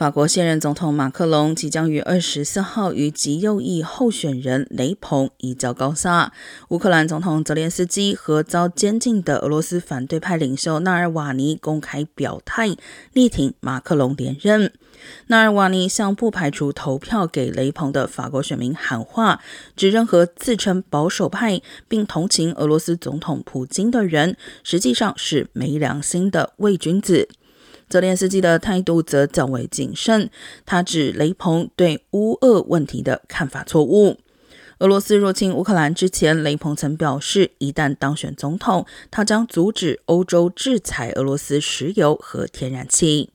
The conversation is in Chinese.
法国现任总统马克龙即将于二十四号与极右翼候选人雷鹏一较高下。乌克兰总统泽连斯基和遭监禁的俄罗斯反对派领袖纳尔瓦尼公开表态，力挺马克龙连任。纳尔瓦尼向不排除投票给雷鹏的法国选民喊话，指任何自称保守派并同情俄罗斯总统普京的人，实际上是没良心的伪君子。泽连斯基的态度则较为谨慎，他指雷鹏对乌俄问题的看法错误。俄罗斯入侵乌克兰之前，雷鹏曾表示，一旦当选总统，他将阻止欧洲制裁俄罗斯石油和天然气。